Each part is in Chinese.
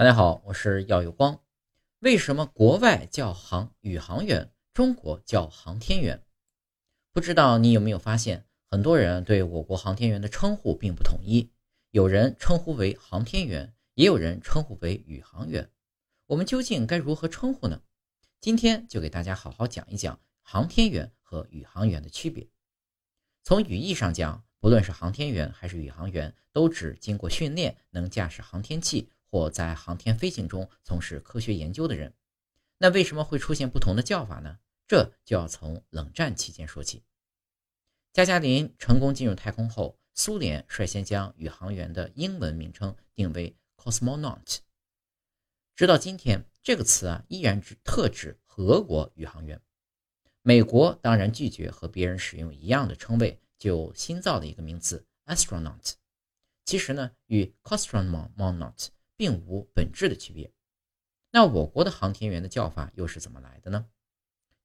大家好，我是耀有光。为什么国外叫航宇航员，中国叫航天员？不知道你有没有发现，很多人对我国航天员的称呼并不统一，有人称呼为航天员，也有人称呼为宇航员。我们究竟该如何称呼呢？今天就给大家好好讲一讲航天员和宇航员的区别。从语义上讲，不论是航天员还是宇航员，都指经过训练能驾驶航天器。或在航天飞行中从事科学研究的人，那为什么会出现不同的叫法呢？这就要从冷战期间说起。加加林成功进入太空后，苏联率先将宇航员的英文名称定为 cosmonaut。直到今天，这个词啊依然指特指俄国宇航员。美国当然拒绝和别人使用一样的称谓，就新造了一个名词 astronaut。其实呢，与 cosmonaut。并无本质的区别。那我国的航天员的叫法又是怎么来的呢？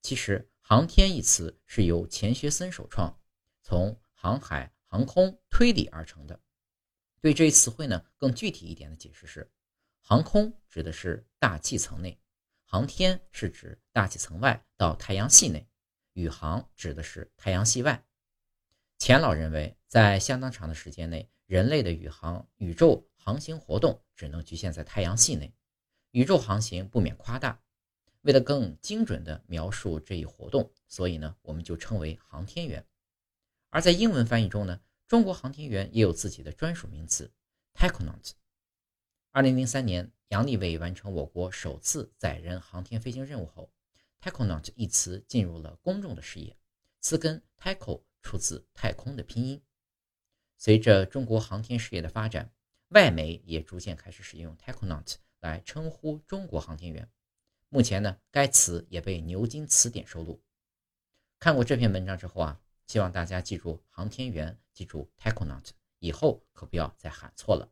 其实“航天”一词是由钱学森首创，从航海、航空推理而成的。对这一词汇呢，更具体一点的解释是：航空指的是大气层内，航天是指大气层外到太阳系内，宇航指的是太阳系外。钱老认为，在相当长的时间内，人类的宇航宇宙。航行活动只能局限在太阳系内，宇宙航行不免夸大。为了更精准地描述这一活动，所以呢，我们就称为航天员。而在英文翻译中呢，中国航天员也有自己的专属名词 “taikonaut”。二零零三年，杨利伟完成我国首次载人航天飞行任务后，“taikonaut” 一词进入了公众的视野。词根 “taiko” 出自太空的拼音。随着中国航天事业的发展，外媒也逐渐开始使用 taikonaut 来称呼中国航天员。目前呢，该词也被牛津词典收录。看过这篇文章之后啊，希望大家记住航天员，记住 taikonaut，以后可不要再喊错了。